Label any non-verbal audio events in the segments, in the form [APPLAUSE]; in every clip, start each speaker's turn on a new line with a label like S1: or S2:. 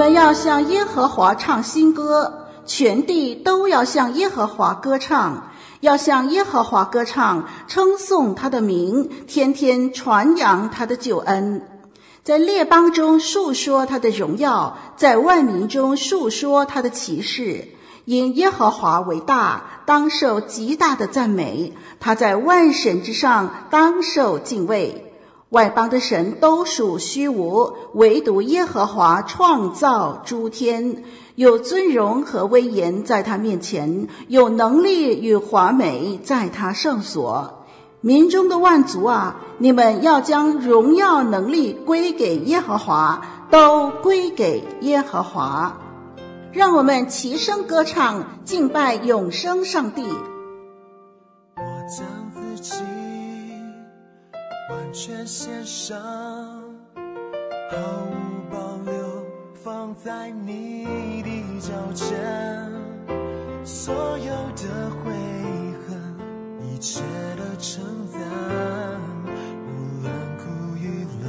S1: 我们要向耶和华唱新歌，全地都要向耶和华歌唱，要向耶和华歌唱，称颂他的名，天天传扬他的救恩，在列邦中述说他的荣耀，在万民中述说他的奇事。因耶和华为大，当受极大的赞美；他在万神之上，当受敬畏。外邦的神都属虚无，唯独耶和华创造诸天，有尊荣和威严在他面前，有能力与华美在他圣所。民中的万族啊，你们要将荣耀能力归给耶和华，都归给耶和华。让我们齐声歌唱，敬拜永生上帝。
S2: 我将自己完全献上，毫无保留放在你的脚前，所有的悔恨，一切的称赞，无论苦与乐，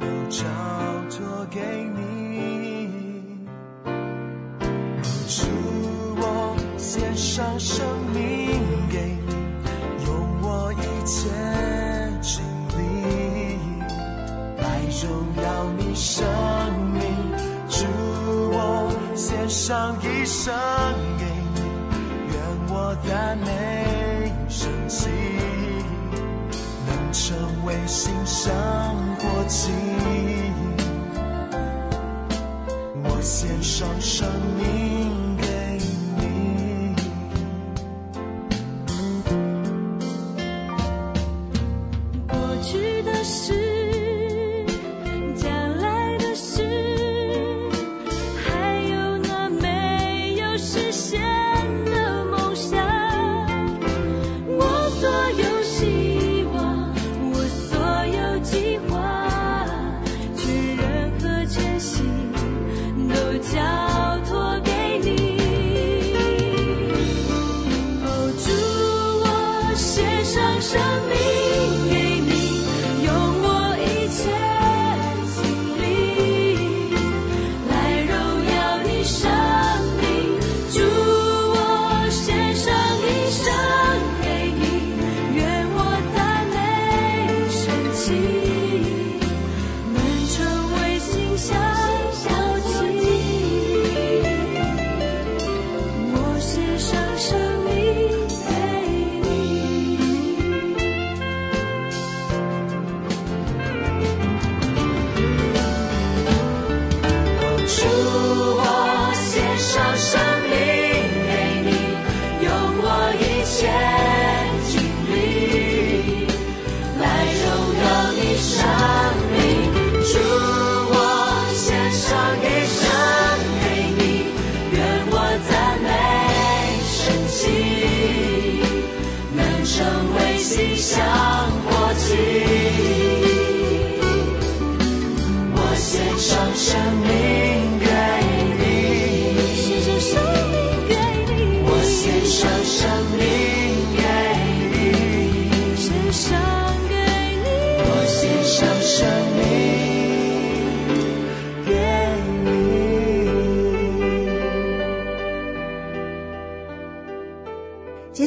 S2: 都交托给你。主，我献上生生命，祝，我献上一生给你，愿我赞美神迹，能成为馨香火祭。我献上生命。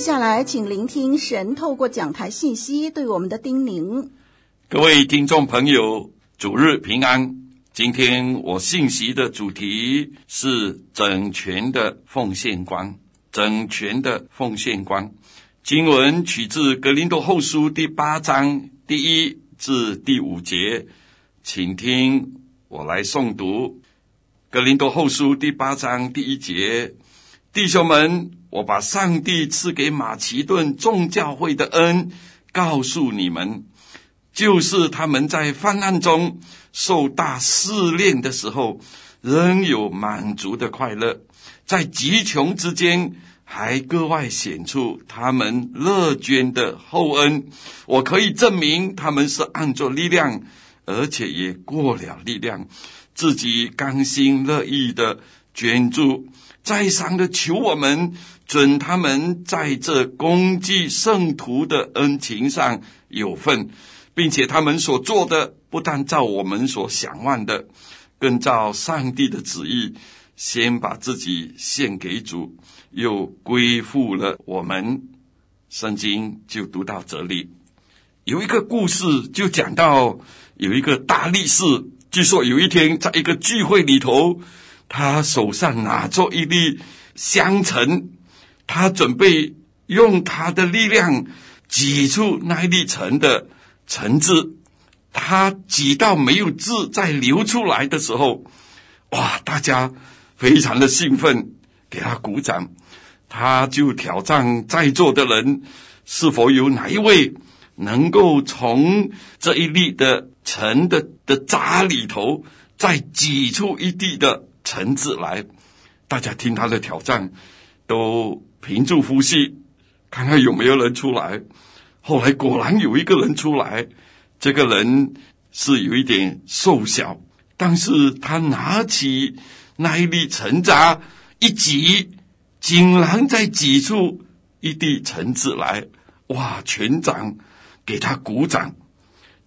S1: 下来，请聆听神透过讲台信息对我们的叮咛。
S3: 各位听众朋友，主日平安。今天我信息的主题是整全的奉献观。整全的奉献观，经文取自格林多后书第八章第一至第五节，请听我来诵读。格林多后书第八章第一节，弟兄们。我把上帝赐给马其顿众教会的恩告诉你们，就是他们在犯难中受大试炼的时候，仍有满足的快乐，在极穷之间，还格外显出他们乐捐的厚恩。我可以证明他们是按着力量，而且也过了力量，自己甘心乐意的捐助，再三的求我们准他们在这功绩圣徒的恩情上有份，并且他们所做的不但照我们所想望的，更照上帝的旨意，先把自己献给主，又归附了我们。圣经就读到这里，有一个故事就讲到。有一个大力士，据说有一天在一个聚会里头，他手上拿着一粒香橙，他准备用他的力量挤出那一粒橙的橙汁。他挤到没有汁再流出来的时候，哇！大家非常的兴奋，给他鼓掌。他就挑战在座的人，是否有哪一位能够从这一粒的。橙的的渣里头，再挤出一滴的橙汁来，大家听他的挑战，都屏住呼吸，看看有没有人出来。后来果然有一个人出来，这个人是有一点瘦小，但是他拿起那一粒橙渣一挤，竟然再挤出一滴橙子来，哇！全场给他鼓掌。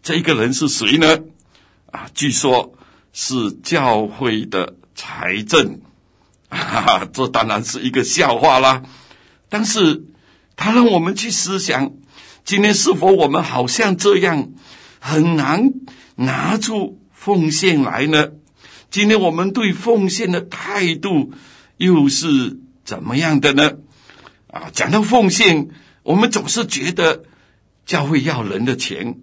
S3: 这个人是谁呢？啊，据说是教会的财政，哈 [LAUGHS] 哈，这当然是一个笑话啦。但是，他让我们去思想：今天是否我们好像这样很难拿出奉献来呢？今天我们对奉献的态度又是怎么样的呢？啊，讲到奉献，我们总是觉得教会要人的钱。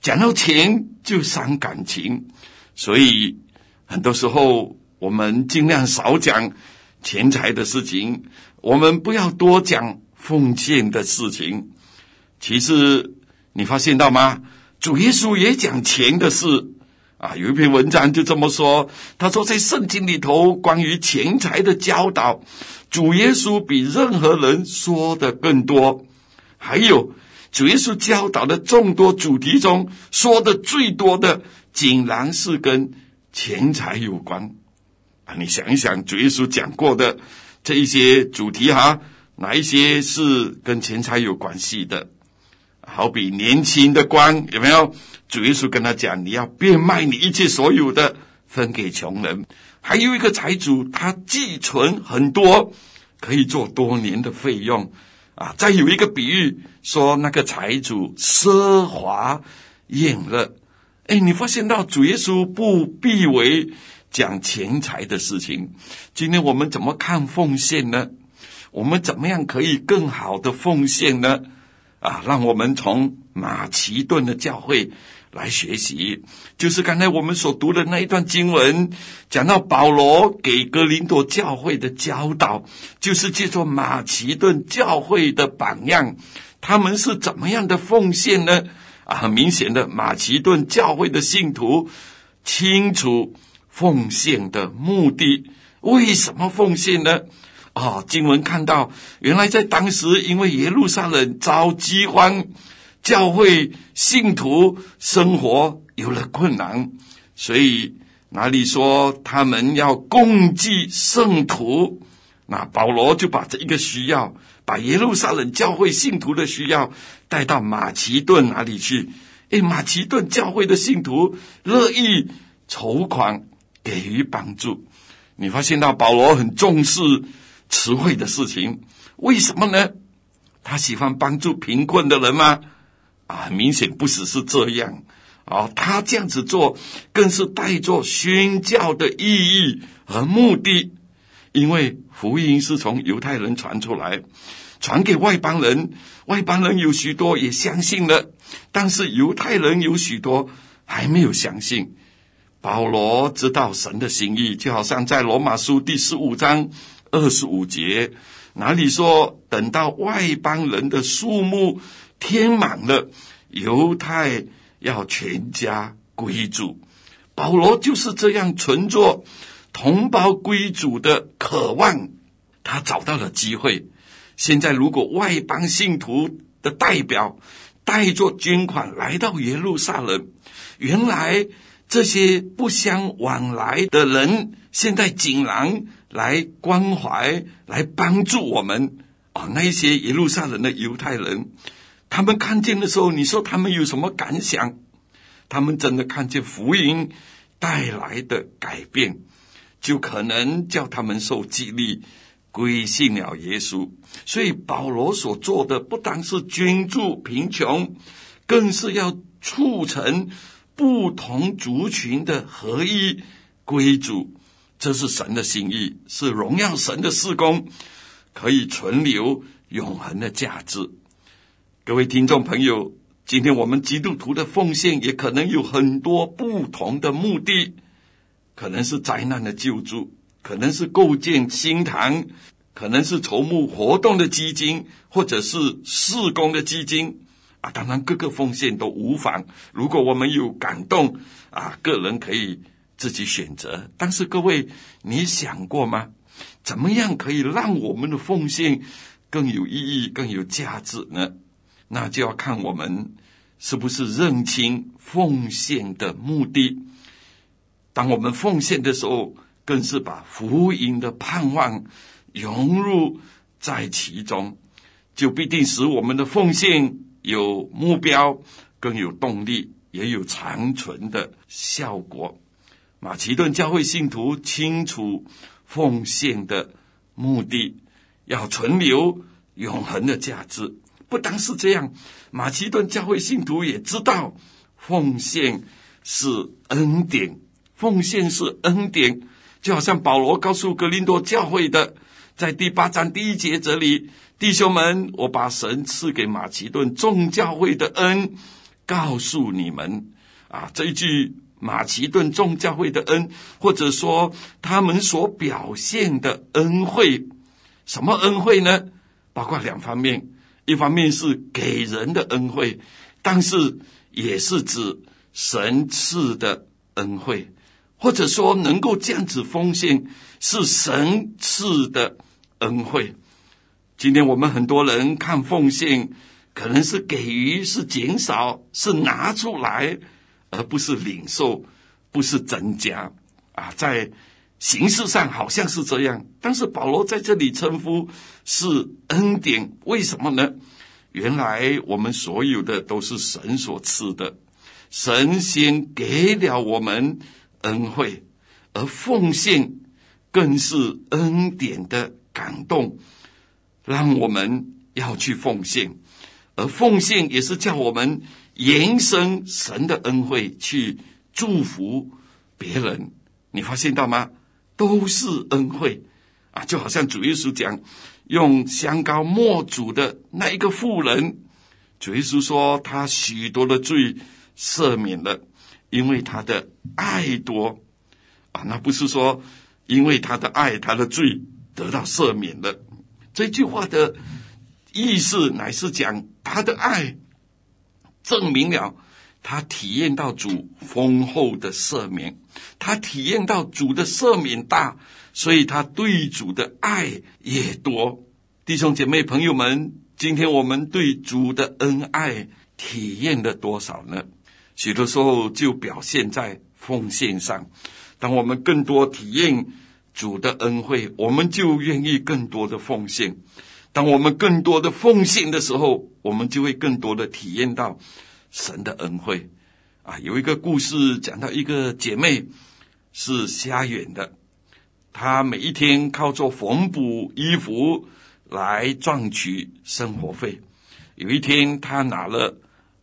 S3: 讲到钱就伤感情，所以很多时候我们尽量少讲钱财的事情，我们不要多讲奉献的事情。其实你发现到吗？主耶稣也讲钱的事啊。有一篇文章就这么说，他说在圣经里头关于钱财的教导，主耶稣比任何人说的更多，还有。主耶稣教导的众多主题中，说的最多的，竟然是跟钱财有关你想一想，主耶稣讲过的这一些主题哈，哪一些是跟钱财有关系的？好比年轻的官有没有？主耶稣跟他讲，你要变卖你一切所有的，分给穷人。还有一个财主，他积存很多，可以做多年的费用。啊，再有一个比喻说，那个财主奢华宴乐。哎，你发现到主耶稣不避讳讲钱财的事情。今天我们怎么看奉献呢？我们怎么样可以更好的奉献呢？啊，让我们从马其顿的教会。来学习，就是刚才我们所读的那一段经文，讲到保罗给格林多教会的教导，就是借助马其顿教会的榜样，他们是怎么样的奉献呢？啊，很明显的，马其顿教会的信徒清楚奉献的目的，为什么奉献呢？啊，经文看到，原来在当时，因为耶路撒冷遭饥荒。教会信徒生活有了困难，所以哪里说他们要供给圣徒，那保罗就把这一个需要，把耶路撒冷教会信徒的需要带到马其顿哪里去？哎，马其顿教会的信徒乐意筹款给予帮助。你发现到保罗很重视词汇的事情，为什么呢？他喜欢帮助贫困的人吗？啊，明显不只是这样啊！他这样子做，更是带着宣教的意义和目的。因为福音是从犹太人传出来，传给外邦人，外邦人有许多也相信了，但是犹太人有许多还没有相信。保罗知道神的心意，就好像在罗马书第十五章二十五节，哪里说，等到外邦人的数目。填满了犹太要全家归主。保罗就是这样存着同胞归主的渴望，他找到了机会。现在，如果外邦信徒的代表带着捐款来到耶路撒冷，原来这些不相往来的人，现在竟然来关怀、来帮助我们啊！那些耶路撒冷的犹太人，他们看见的时候，你说他们有什么感想？他们真的看见福音带来的改变，就可能叫他们受激励，归信了耶稣。所以保罗所做的，不单是捐助贫穷，更是要促成不同族群的合一归主。这是神的心意，是荣耀神的事工，可以存留永恒的价值。各位听众朋友。今天我们基督徒的奉献也可能有很多不同的目的，可能是灾难的救助，可能是构建新堂，可能是筹募活动的基金，或者是事工的基金啊。当然，各个奉献都无妨。如果我们有感动啊，个人可以自己选择。但是各位，你想过吗？怎么样可以让我们的奉献更有意义、更有价值呢？那就要看我们是不是认清奉献的目的。当我们奉献的时候，更是把福音的盼望融入在其中，就必定使我们的奉献有目标，更有动力，也有长存的效果。马其顿教会信徒清楚奉献的目的，要存留永恒的价值。不单是这样，马其顿教会信徒也知道，奉献是恩典，奉献是恩典，就好像保罗告诉格林多教会的，在第八章第一节这里，弟兄们，我把神赐给马其顿众教会的恩告诉你们啊，这一句马其顿众教会的恩，或者说他们所表现的恩惠，什么恩惠呢？包括两方面。一方面是给人的恩惠，但是也是指神赐的恩惠，或者说能够这样子奉献是神赐的恩惠。今天我们很多人看奉献，可能是给予，是减少，是拿出来，而不是领受，不是增加啊，在。形式上好像是这样，但是保罗在这里称呼是恩典，为什么呢？原来我们所有的都是神所赐的，神先给了我们恩惠，而奉献更是恩典的感动，让我们要去奉献，而奉献也是叫我们延伸神的恩惠，去祝福别人。你发现到吗？都是恩惠啊，就好像主耶稣讲，用香膏抹主的那一个妇人，主耶稣说他许多的罪赦免了，因为他的爱多啊，那不是说因为他的爱，他的罪得到赦免了。这句话的意思乃是讲他的爱证明了。他体验到主丰厚的赦免，他体验到主的赦免大，所以他对主的爱也多。弟兄姐妹朋友们，今天我们对主的恩爱体验了多少呢？许多时候就表现在奉献上。当我们更多体验主的恩惠，我们就愿意更多的奉献。当我们更多的奉献的时候，我们就会更多的体验到。神的恩惠啊，有一个故事讲到一个姐妹是瞎眼的，她每一天靠做缝补衣服来赚取生活费。有一天，她拿了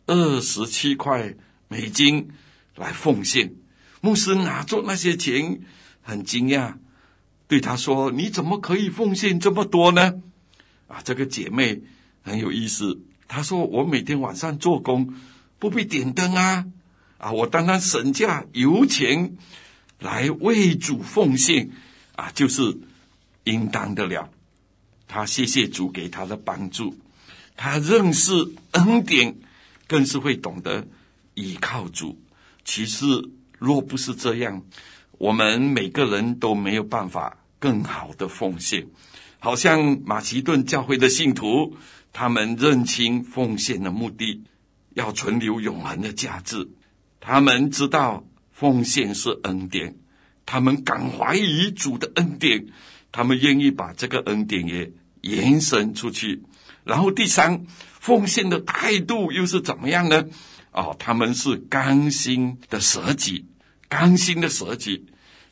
S3: 二十七块美金来奉献。牧师拿着那些钱，很惊讶，对她说：“你怎么可以奉献这么多呢？”啊，这个姐妹很有意思，她说：“我每天晚上做工。”不必点灯啊！啊，我当然省下油钱来为主奉献啊，就是应当的了。他谢谢主给他的帮助，他认识恩典，更是会懂得依靠主。其实，若不是这样，我们每个人都没有办法更好的奉献。好像马其顿教会的信徒，他们认清奉献的目的，要存留永恒的价值。他们知道奉献是恩典，他们感怀于主的恩典，他们愿意把这个恩典也延伸出去。然后第三，奉献的态度又是怎么样呢？哦，他们是甘心的舍己，甘心的舍己。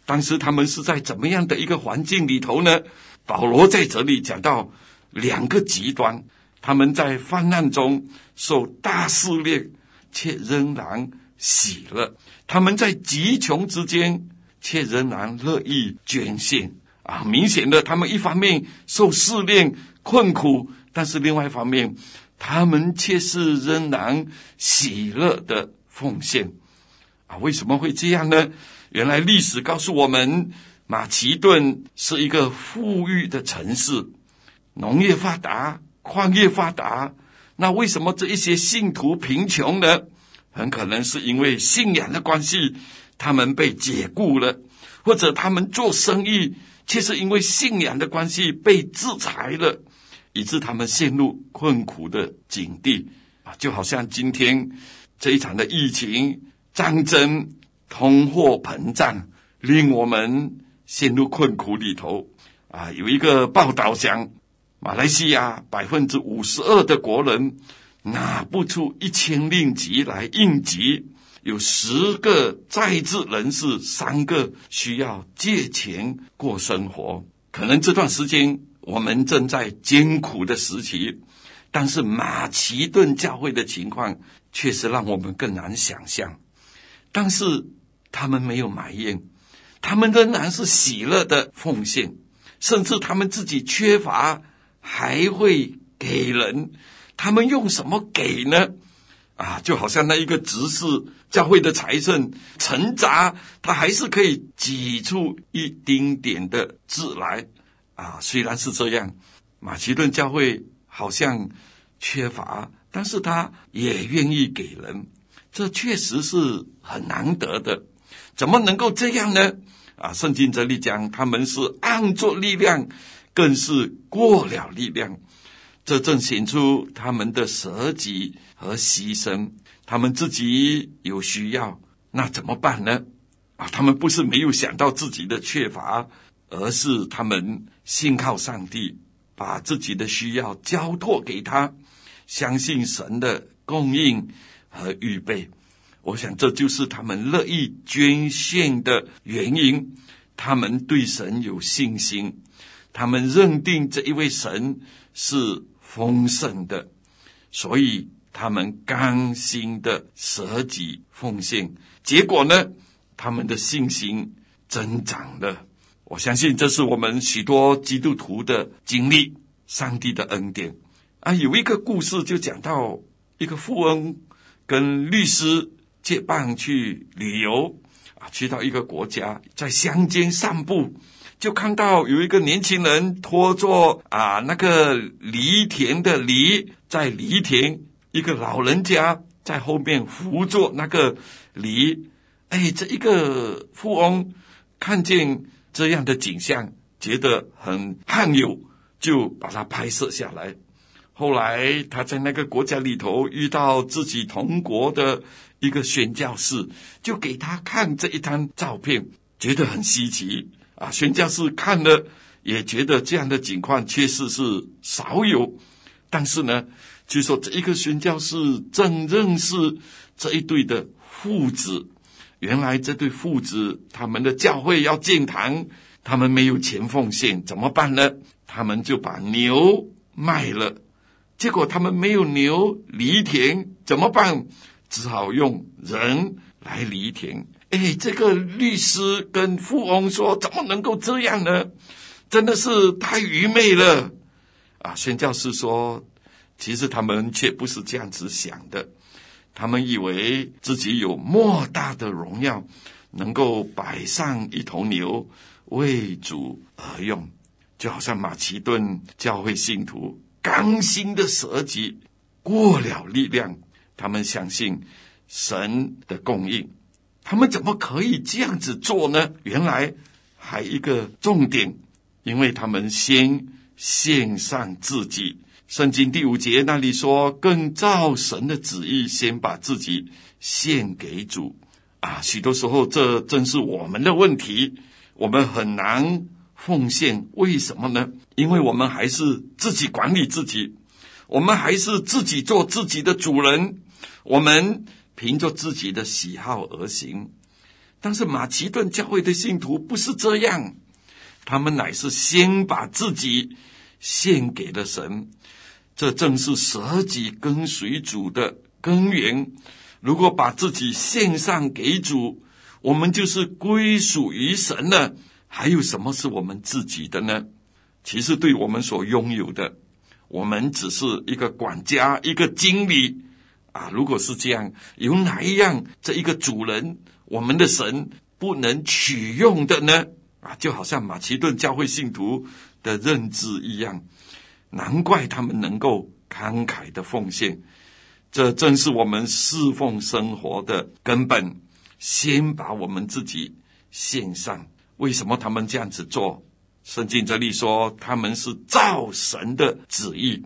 S3: 当时他们是在怎么样的一个环境里头呢？保罗在这里讲到两个极端，他们在患难中受大试炼，却仍然喜乐；他们在极穷之间，却仍然乐意捐献。啊，明显的，他们一方面受试炼困苦，但是另外一方面，他们却是仍然喜乐的奉献。啊，为什么会这样呢？原来历史告诉我们。马其顿是一个富裕的城市，农业发达，矿业发达。那为什么这一些信徒贫穷呢？很可能是因为信仰的关系，他们被解雇了，或者他们做生意，却是因为信仰的关系被制裁了，以致他们陷入困苦的境地啊！就好像今天这一场的疫情、战争、通货膨胀，令我们。陷入困苦里头，啊，有一个报道讲，马来西亚百分之五十二的国人拿不出一千令吉来应急，有十个在职人士，三个需要借钱过生活。可能这段时间我们正在艰苦的时期，但是马其顿教会的情况确实让我们更难想象。但是他们没有埋怨。他们仍然是喜乐的奉献，甚至他们自己缺乏，还会给人。他们用什么给呢？啊，就好像那一个执事教会的财政陈杂，他还是可以挤出一丁点的字来。啊，虽然是这样，马其顿教会好像缺乏，但是他也愿意给人，这确实是很难得的。怎么能够这样呢？啊，圣经这里讲，他们是按着力量，更是过了力量，这正显出他们的舍己和牺牲。他们自己有需要，那怎么办呢？啊，他们不是没有想到自己的缺乏，而是他们信靠上帝，把自己的需要交托给他，相信神的供应和预备。我想这就是他们乐意捐献的原因。他们对神有信心，他们认定这一位神是丰盛的，所以他们甘心的舍己奉献。结果呢，他们的信心增长了。我相信这是我们许多基督徒的经历，上帝的恩典啊。有一个故事就讲到一个富翁跟律师。结伴去旅游啊，去到一个国家，在乡间散步，就看到有一个年轻人拖着啊那个犁田的犁在犁田，一个老人家在后面扶着那个犁。哎，这一个富翁看见这样的景象，觉得很罕有，就把它拍摄下来。后来他在那个国家里头遇到自己同国的。一个宣教士就给他看这一张照片，觉得很稀奇啊。宣教士看了也觉得这样的情况确实是少有，但是呢，据说这一个宣教士正认识这一对的父子。原来这对父子他们的教会要建堂，他们没有钱奉献，怎么办呢？他们就把牛卖了，结果他们没有牛犁田，怎么办？只好用人来犁田。哎，这个律师跟富翁说：“怎么能够这样呢？真的是太愚昧了。”啊，宣教士说：“其实他们却不是这样子想的。他们以为自己有莫大的荣耀，能够摆上一头牛为主而用，就好像马其顿教会信徒刚心的舍己，过了力量。他们相信神的供应，他们怎么可以这样子做呢？原来还一个重点，因为他们先献上自己。圣经第五节那里说：“更照神的旨意，先把自己献给主。”啊，许多时候这正是我们的问题，我们很难奉献。为什么呢？因为我们还是自己管理自己，我们还是自己做自己的主人。我们凭着自己的喜好而行，但是马其顿教会的信徒不是这样，他们乃是先把自己献给了神，这正是舍己跟随主的根源。如果把自己献上给主，我们就是归属于神了。还有什么是我们自己的呢？其实，对我们所拥有的，我们只是一个管家，一个经理。啊，如果是这样，有哪一样这一个主人，我们的神不能取用的呢？啊，就好像马其顿教会信徒的认知一样，难怪他们能够慷慨的奉献。这正是我们侍奉生活的根本，先把我们自己献上。为什么他们这样子做？圣经这里说，他们是照神的旨意。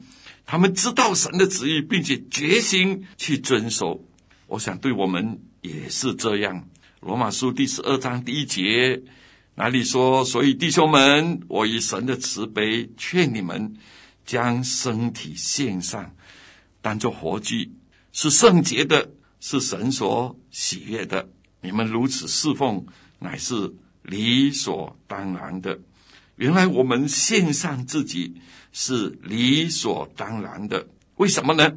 S3: 他们知道神的旨意，并且决心去遵守。我想对我们也是这样。罗马书第十二章第一节哪里说：“所以弟兄们，我以神的慈悲劝你们，将身体献上，当作活祭，是圣洁的，是神所喜悦的。你们如此侍奉，乃是理所当然的。”原来我们献上自己是理所当然的，为什么呢？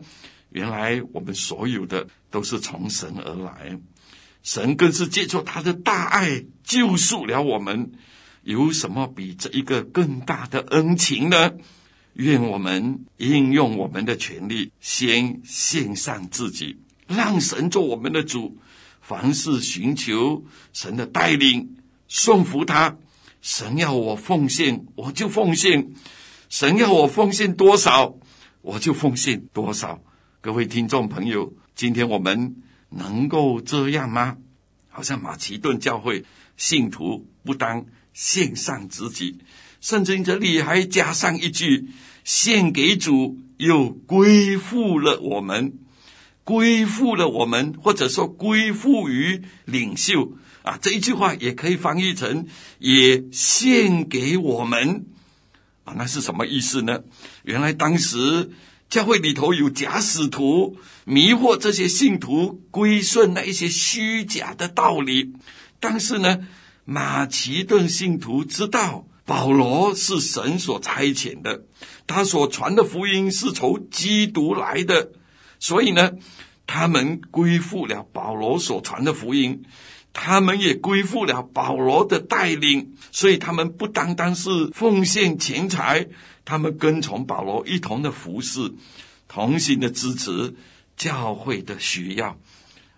S3: 原来我们所有的都是从神而来，神更是借着他的大爱救赎了我们。有什么比这一个更大的恩情呢？愿我们应用我们的权利，先献上自己，让神做我们的主。凡事寻求神的带领，顺服他。神要我奉献，我就奉献；神要我奉献多少，我就奉献多少。各位听众朋友，今天我们能够这样吗？好像马其顿教会信徒不当献上自己，甚至这里还加上一句：献给主，又归附了我们，归附了我们，或者说归附于领袖。啊，这一句话也可以翻译成“也献给我们”，啊，那是什么意思呢？原来当时教会里头有假使徒迷惑这些信徒归顺那一些虚假的道理，但是呢，马其顿信徒知道保罗是神所差遣的，他所传的福音是从基督来的，所以呢，他们归附了保罗所传的福音。他们也归附了保罗的带领，所以他们不单单是奉献钱财，他们跟从保罗一同的服侍，同心的支持教会的需要。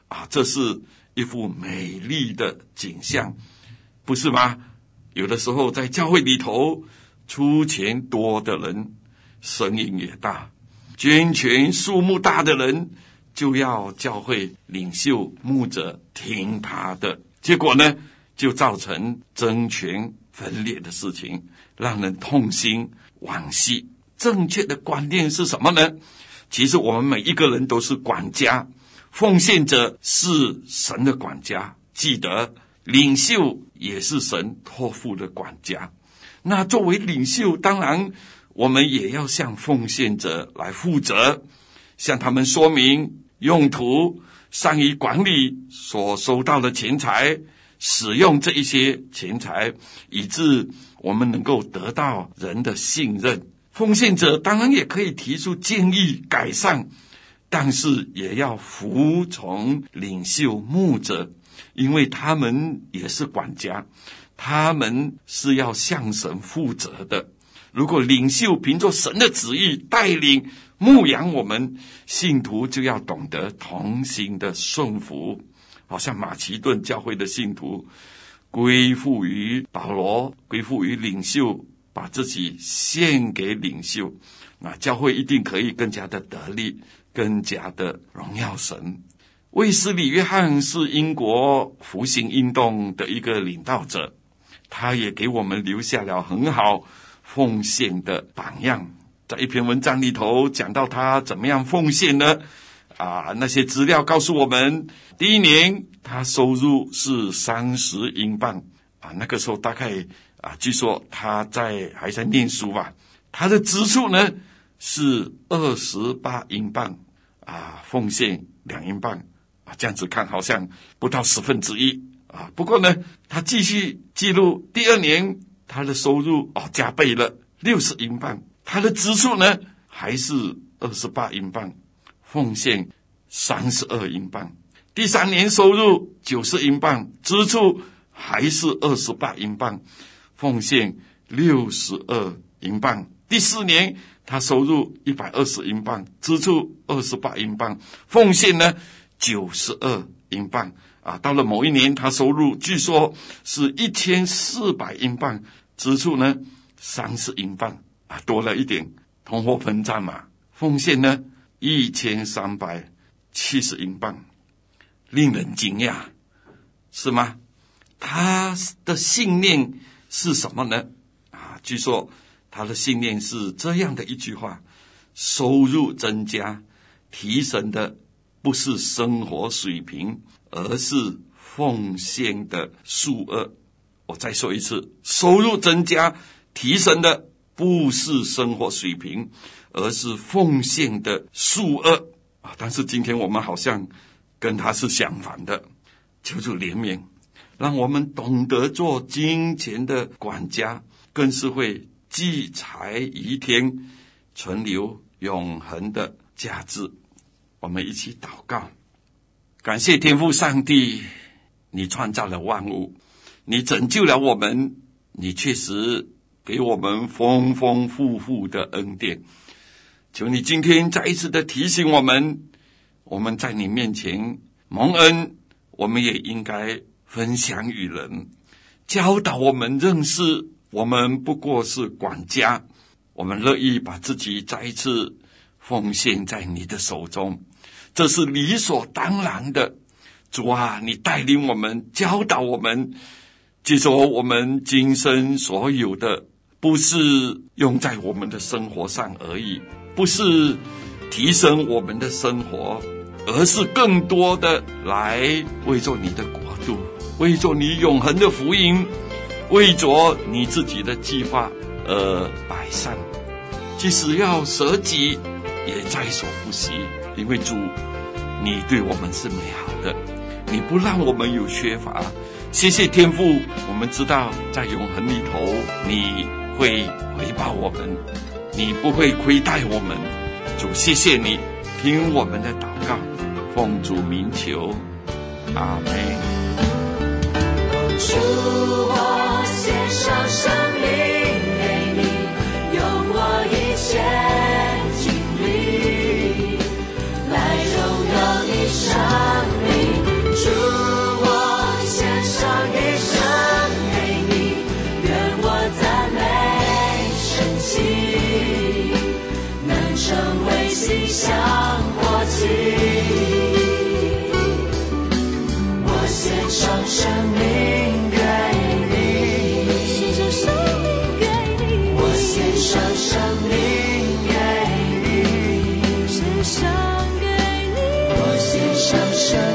S3: 啊，这是一幅美丽的景象，不是吗？有的时候在教会里头，出钱多的人，声音也大；捐钱数目大的人。就要教会领袖牧者听他的，结果呢，就造成争权分裂的事情，让人痛心惋惜。正确的观念是什么呢？其实我们每一个人都是管家，奉献者是神的管家，记得领袖也是神托付的管家。那作为领袖，当然我们也要向奉献者来负责，向他们说明。用途善于管理所收到的钱财，使用这一些钱财，以致我们能够得到人的信任。奉献者当然也可以提出建议改善，但是也要服从领袖牧者，因为他们也是管家，他们是要向神负责的。如果领袖凭着神的旨意带领，牧养我们信徒，就要懂得同心的顺服，好像马其顿教会的信徒归附于保罗，归附于领袖，把自己献给领袖，那教会一定可以更加的得力，更加的荣耀神。卫斯理约翰是英国复兴运动的一个领导者，他也给我们留下了很好奉献的榜样。在一篇文章里头讲到他怎么样奉献呢？啊，那些资料告诉我们，第一年他收入是三十英镑啊，那个时候大概啊，据说他在还在念书吧。他的支出呢是二十八英镑啊，奉献两英镑啊，这样子看好像不到十分之一啊。不过呢，他继续记录，第二年他的收入哦加倍了，六十英镑，他的支出呢还是二十八英镑。奉献三十二英镑，第三年收入九十英镑，支出还是二十八英镑，奉献六十二英镑。第四年他收入一百二十英镑，支出二十八英镑，奉献呢九十二英镑。啊，到了某一年他收入据说是一千四百英镑，支出呢三十英镑，多了一点，通货膨胀嘛，奉献呢。一千三百七十英镑，令人惊讶，是吗？他的信念是什么呢？啊，据说他的信念是这样的一句话：收入增加，提升的不是生活水平，而是奉献的数额。我再说一次：收入增加，提升的不是生活水平。而是奉献的数额啊！但是今天我们好像跟他是相反的，求主怜悯，让我们懂得做金钱的管家，更是会积财于天，存留永恒的价值。我们一起祷告，感谢天父上帝，你创造了万物，你拯救了我们，你确实给我们丰丰富富的恩典。求你今天再一次的提醒我们，我们在你面前蒙恩，我们也应该分享与人，教导我们认识，我们不过是管家，我们乐意把自己再一次奉献在你的手中，这是理所当然的。主啊，你带领我们，教导我们，就说我们今生所有的，不是用在我们的生活上而已。不是提升我们的生活，而是更多的来为着你的国度，为着你永恒的福音，为着你自己的计划而摆上。即使要舍己，也在所不惜。因为主，你对我们是美好的，你不让我们有缺乏。谢谢天父，我们知道在永恒里头，你会回报我们。你不会亏待我们，主，谢谢你听我们的祷告，奉主名求，阿门。
S2: 主，我献上生向国际，我献上生命给你，献上生命给你，我献上生命给你，献上给你，我献上生。